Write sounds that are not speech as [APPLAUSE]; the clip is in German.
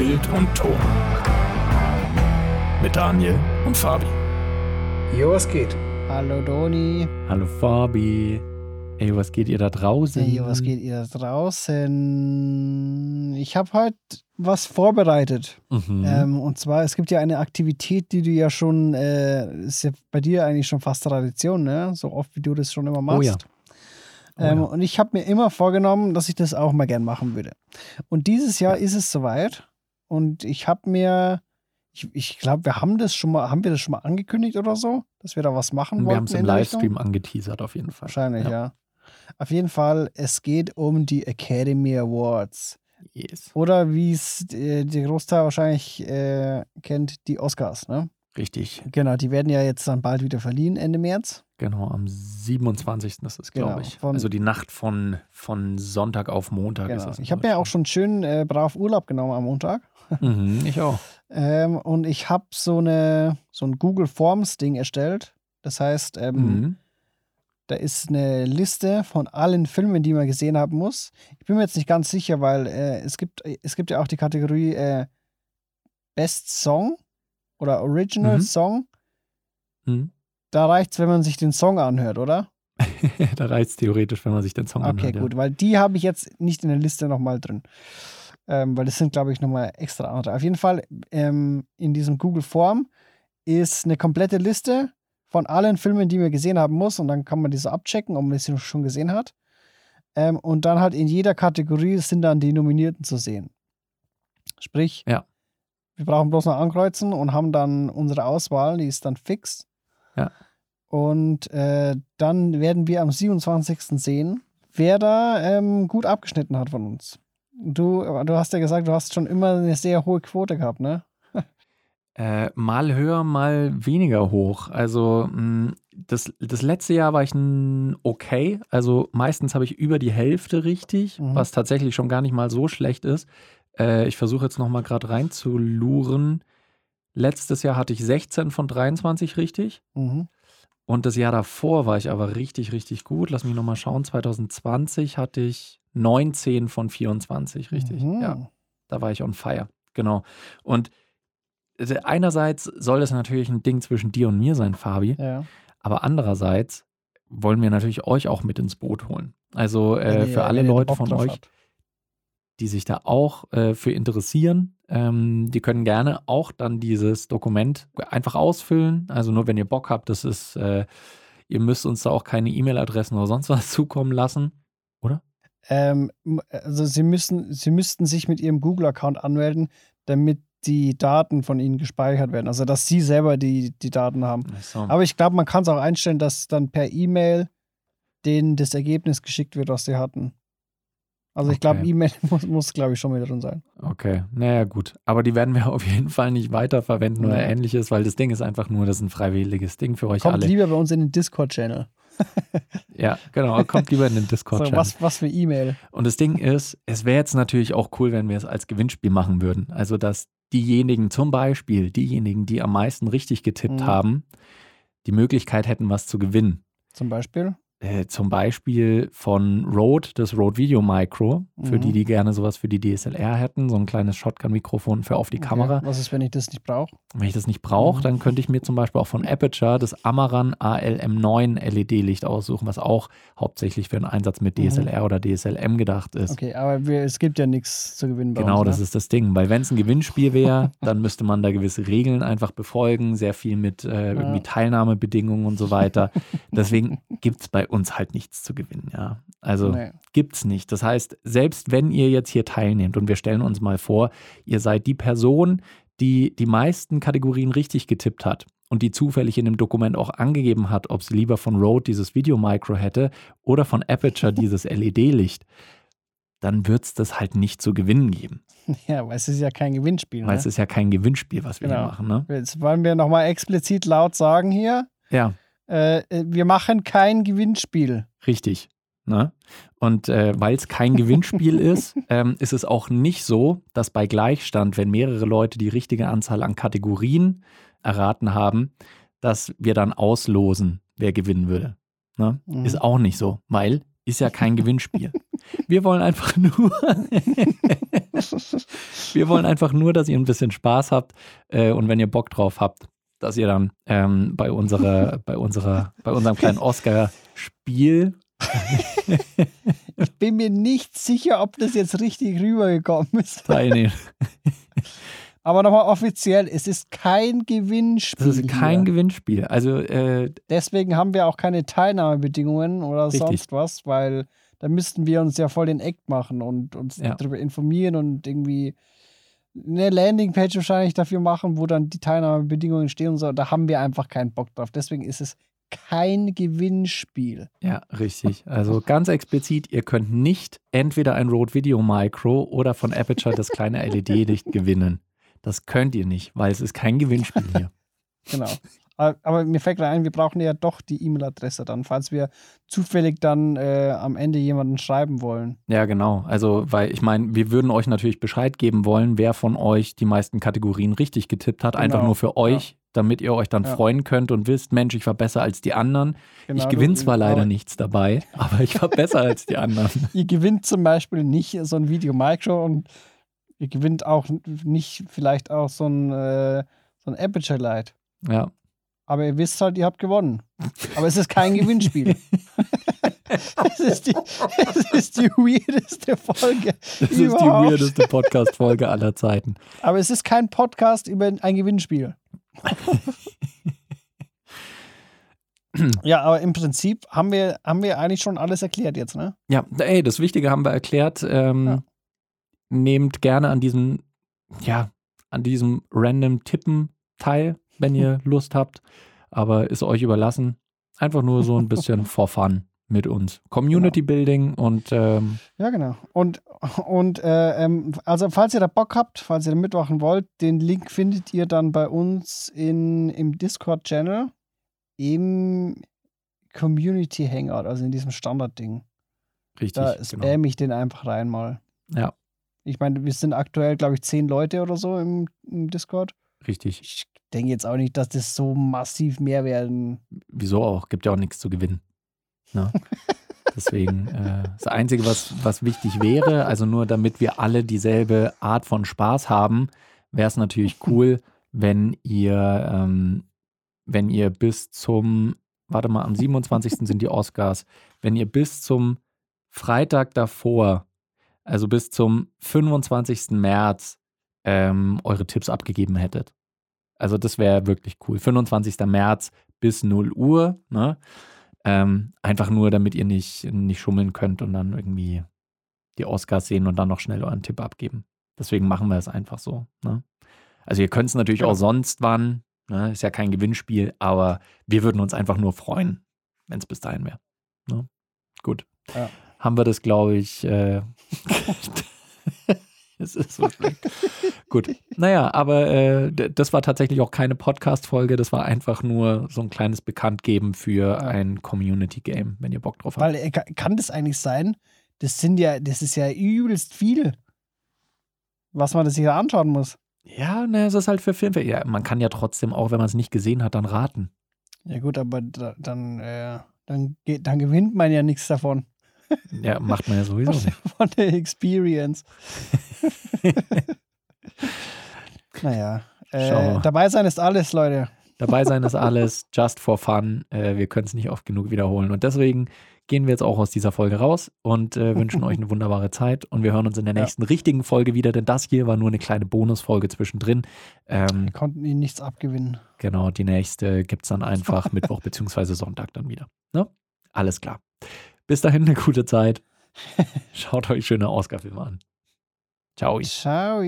Bild und Ton. Mit Daniel und Fabi. Jo, was geht? Hallo Doni. Hallo Fabi. Ey, was geht ihr da draußen? Hey, was geht ihr da draußen? Ich habe heute was vorbereitet. Mhm. Ähm, und zwar, es gibt ja eine Aktivität, die du ja schon, äh, ist ja bei dir eigentlich schon fast Tradition, ne? So oft wie du das schon immer machst. Oh ja. Oh ähm, ja. Und ich habe mir immer vorgenommen, dass ich das auch mal gern machen würde. Und dieses Jahr ist es soweit. Und ich habe mir, ich, ich glaube, wir haben das schon mal, haben wir das schon mal angekündigt oder so, dass wir da was machen wir wollten haben es im der Richtung? Livestream angeteasert auf jeden Fall. Wahrscheinlich, ja. Ja. Auf jeden Fall, es geht um die Academy Awards. Yes. Oder wie es äh, der Großteil wahrscheinlich äh, kennt, die Oscars, ne? Richtig. Genau, die werden ja jetzt dann bald wieder verliehen, Ende März. Genau, am 27. ist es, glaube Genau, ich. also die Nacht von, von Sonntag auf Montag ist Genau. es. in Ich habe mir auch schon schön äh, brav Urlaub genommen am Montag. [LAUGHS] Mhm, ich auch. Ähm, und ich habe so, eine, so ein Google Forms-Ding erstellt. Das heißt, ähm, Mhm. Da ist eine Liste von allen Filmen, die man gesehen haben muss. Ich bin mir jetzt nicht ganz sicher, weil äh, es, gibt, es gibt ja auch die Kategorie äh, Best Song oder Original Mhm. Song. Mhm. Da reicht es, wenn man sich den Song anhört, oder? [LAUGHS] da reicht es theoretisch, wenn man sich den Song Okay, anhört. ja. gut, weil die habe ich jetzt nicht in der Liste nochmal drin. Ähm, weil das sind, glaube ich, nochmal extra andere. Auf jeden Fall, ähm, in diesem Google Form ist eine komplette Liste von allen Filmen, die man gesehen haben muss. Und dann kann man diese abchecken, ob man sie schon gesehen hat. Ähm, und dann halt in jeder Kategorie sind dann die Nominierten zu sehen. Sprich, Ja. Wir brauchen bloß noch ankreuzen und haben dann unsere Auswahl, die ist dann fix. Ja. Und äh, dann werden wir am 27. sehen, wer da ähm, gut abgeschnitten hat von uns. Du, du hast ja gesagt, du hast schon immer eine sehr hohe Quote gehabt, ne? [LAUGHS] Äh, mal höher, mal weniger hoch. Also mh, das, das letzte Jahr war ich ein okay. Also meistens habe ich über die Hälfte richtig, Mhm. was tatsächlich schon gar nicht mal so schlecht ist. Äh, ich versuche jetzt noch mal gerade reinzuluren. Letztes Jahr hatte ich 16 von 23 richtig. Mhm. Und das Jahr davor war ich aber richtig, richtig gut. Lass mich noch mal schauen. 2020 hatte ich 19 von 24 richtig. Mhm. Ja, da war ich on fire. Genau. Und äh, einerseits soll es natürlich ein Ding zwischen dir und mir sein, Fabi. Ja. Aber andererseits wollen wir natürlich euch auch mit ins Boot holen. Also äh, für alle Leute von euch, habt. Die sich da auch äh, für interessieren, ähm, die können gerne auch dann dieses Dokument einfach ausfüllen. Also nur wenn ihr Bock habt, das ist, äh, ihr müsst uns da auch keine E-Mail-Adressen oder sonst was [LAUGHS] zukommen lassen. Oder? Ähm, also sie müssen, sie müssten sich mit ihrem Google-Account anmelden, damit die Daten von ihnen gespeichert werden. Also dass sie selber die, die Daten haben. So. Aber ich glaube, man kann es auch einstellen, dass dann per E-Mail denen das Ergebnis geschickt wird, was sie hatten. Also ich glaube, Okay. E-Mail [LAUGHS] muss, muss glaube ich, schon mit drin sein. Okay, naja, gut. Aber die werden wir [LAUGHS] auf jeden Fall nicht weiterverwenden oder Ja. ähnliches, weil das Ding ist einfach nur, das ist ein freiwilliges Ding für euch Kommt alle. lieber bei uns in den Discord-Channel. Ja, genau. Kommt lieber in den [LAUGHS] So, Discord-Channel. was, was für E-Mail. Und das Ding ist, es wäre jetzt natürlich auch cool, wenn wir es als Gewinnspiel machen würden. Also, dass diejenigen, zum Beispiel diejenigen, die am meisten richtig getippt Mhm. haben, die Möglichkeit hätten, was zu gewinnen. Zum Beispiel. Äh, zum Beispiel von Rode, das Rode Video Micro, für Mhm. die, die gerne sowas für die DSLR hätten, so ein kleines Shotgun-Mikrofon für auf die Okay. Kamera. Was ist, wenn ich das nicht brauche? Wenn ich das nicht brauche, Mhm. dann könnte ich mir zum Beispiel auch von Aperture das Amaran ALM9 LED-Licht aussuchen, was auch hauptsächlich für einen Einsatz mit Mhm. DSLR oder DSLM gedacht ist. Okay, aber wir, es gibt ja nichts zu gewinnen bei Genau, uns. das ne? ist das Ding. Weil wenn es ein Gewinnspiel wäre, [LAUGHS] dann müsste man da gewisse Regeln einfach befolgen, sehr viel mit äh, irgendwie Ja. Teilnahmebedingungen und so weiter. [LAUGHS] Deswegen gibt es bei uns halt nichts zu gewinnen, ja. Also Nee. gibt's nicht. Das heißt, selbst wenn ihr jetzt hier teilnehmt und wir stellen uns mal vor, ihr seid die Person, die die meisten Kategorien richtig getippt hat und die zufällig in dem Dokument auch angegeben hat, ob sie lieber von Rode dieses Video-Micro hätte oder von Aperture [LAUGHS] dieses LED-Licht, dann wird es das halt nicht zu gewinnen geben. [LAUGHS] Ja, weil es ist ja kein Gewinnspiel. Weil Ne? es ist ja kein Gewinnspiel, was wir hier Genau. machen. Ne? Jetzt wollen wir nochmal explizit laut sagen hier, Ja, äh, äh, wir machen kein Gewinnspiel. richtig. Ne? Und äh, weil es kein Gewinnspiel [LAUGHS] ist, ähm, ist es auch nicht so, dass bei Gleichstand, wenn mehrere Leute die richtige Anzahl an Kategorien erraten haben, dass wir dann auslosen, wer gewinnen würde. Ne? Mhm. Ist auch nicht so, weil ist ja kein Gewinnspiel. Wir wollen einfach nur, [LAUGHS] Wir wollen einfach nur, dass ihr ein bisschen Spaß habt äh, und wenn ihr Bock drauf habt, dass ihr dann ähm, bei unserer, [LAUGHS] bei unserer, bei unserem kleinen Oscar-Spiel ich bin mir nicht sicher, ob das jetzt richtig rübergekommen ist. teilnehmen. [LAUGHS] Aber nochmal offiziell, es ist kein Gewinnspiel. Das ist kein hier. Gewinnspiel. Also äh, Deswegen haben wir auch keine Teilnahmebedingungen oder Richtig. sonst was, weil da müssten wir uns ja voll den Act machen und uns Ja. darüber informieren und irgendwie eine Landingpage wahrscheinlich dafür machen, wo dann die Teilnahmebedingungen stehen und so. Da haben wir einfach keinen Bock drauf. Deswegen ist es kein Gewinnspiel. Ja, richtig. Also ganz explizit, ihr könnt nicht entweder ein Rode Video Micro oder von Aperture das kleine LED-Licht [LAUGHS] gewinnen. Das könnt ihr nicht, weil es ist kein Gewinnspiel hier. Genau. Aber aber mir fällt gerade ein, wir brauchen ja doch die E-Mail-Adresse dann, falls wir zufällig dann äh, am Ende jemanden schreiben wollen. Ja, genau. Also, weil ich meine, wir würden euch natürlich Bescheid geben wollen, wer von euch die meisten Kategorien richtig getippt hat. Einfach Genau. nur für euch, damit ihr euch dann Ja. freuen könnt und wisst, Mensch, ich war besser als die anderen. Genau, ich gewinne zwar leider aber nichts dabei, [LAUGHS] aber ich war besser als die anderen. [LAUGHS] Ihr gewinnt zum Beispiel nicht so ein Video Micro und ihr gewinnt auch nicht vielleicht auch so ein, äh, so ein Aperture Light. Ja. Aber ihr wisst halt, ihr habt gewonnen. Aber es ist kein Gewinnspiel. [LAUGHS] es, ist die, es ist die weirdeste Folge. Das ist die weirdeste Podcast-Folge aller Zeiten. Aber es ist kein Podcast über ein Gewinnspiel. ja, aber im Prinzip haben wir, haben wir eigentlich schon alles erklärt jetzt, ne? Ja, ey, das Wichtige haben wir erklärt. Ähm, Ja. Nehmt gerne an diesem, ja, an diesem random Tippen teil, wenn ihr [LAUGHS] Lust habt. Aber ist euch überlassen. Einfach nur so ein bisschen [LAUGHS] for fun mit uns. Community Building und ähm, Ja, genau. Und, und äh, ähm, also falls ihr da Bock habt, falls ihr da mitmachen wollt, den Link findet ihr dann bei uns in, im Discord-Channel im Community Hangout, also in diesem Standardding. richtig. Da genau. spam ich den einfach rein mal. Ja, Ich meine, wir sind aktuell, glaube ich, zehn Leute oder so im, im Discord. richtig. Ich denke jetzt auch nicht, dass das so massiv mehr werden. Wieso auch? Gibt ja auch nichts zu gewinnen. Ne? [LAUGHS] Deswegen, äh, das Einzige, was, was wichtig wäre, also nur damit wir alle dieselbe Art von Spaß haben, wäre es natürlich [LAUGHS] cool, wenn ihr, ähm, wenn ihr bis zum, warte mal, am 27. sind die Oscars, wenn ihr bis zum Freitag davor, also bis zum 25. März, ähm, eure Tipps abgegeben hättet. Also das wäre wirklich cool. 25. März bis 0 Uhr, ne? Ähm, einfach nur, damit ihr nicht, nicht schummeln könnt und dann irgendwie die Oscars sehen und dann noch schnell euren Tipp abgeben. Deswegen machen wir es einfach so. Ne? Also ihr könnt es natürlich Ja. auch sonst wann, ne? ist ja kein Gewinnspiel, aber wir würden uns einfach nur freuen, wenn es bis dahin wäre. Ne? Gut. Ja. Haben wir das, glaube ich. Äh, [LAUGHS] [LAUGHS] es ist so schlecht. Gut. Naja, aber äh, das war tatsächlich auch keine Podcast-Folge. Das war einfach nur so ein kleines Bekanntgeben für ein Community-Game, wenn ihr Bock drauf habt. Weil äh, ka- kann das eigentlich sein? Das sind ja, das ist ja übelst viel, was man das sich da anschauen muss. Ja, ne, es ist halt für Filme. Ja, man kann ja trotzdem auch, wenn man es nicht gesehen hat, dann raten. Ja gut, aber da, dann, äh, dann, dann gewinnt man ja nichts davon. [LAUGHS] Ja, macht man ja sowieso. nicht. Von der Experience. [LAUGHS] naja. Äh, dabei sein ist alles, Leute. Dabei sein ist [LAUGHS] alles just for fun. Äh, wir können es nicht oft genug wiederholen. Und deswegen gehen wir jetzt auch aus dieser Folge raus und äh, wünschen euch eine wunderbare Zeit. Und wir hören uns in der Ja. nächsten richtigen Folge wieder, denn das hier war nur eine kleine Bonusfolge zwischendrin. Ähm, Wir konnten ihnen nichts abgewinnen. genau, die nächste gibt es dann einfach Mittwoch bzw. Sonntag dann wieder. Ne? Alles klar. Bis dahin eine gute Zeit. Schaut euch schöne Oscar-Filme an. Ciao. Ciao.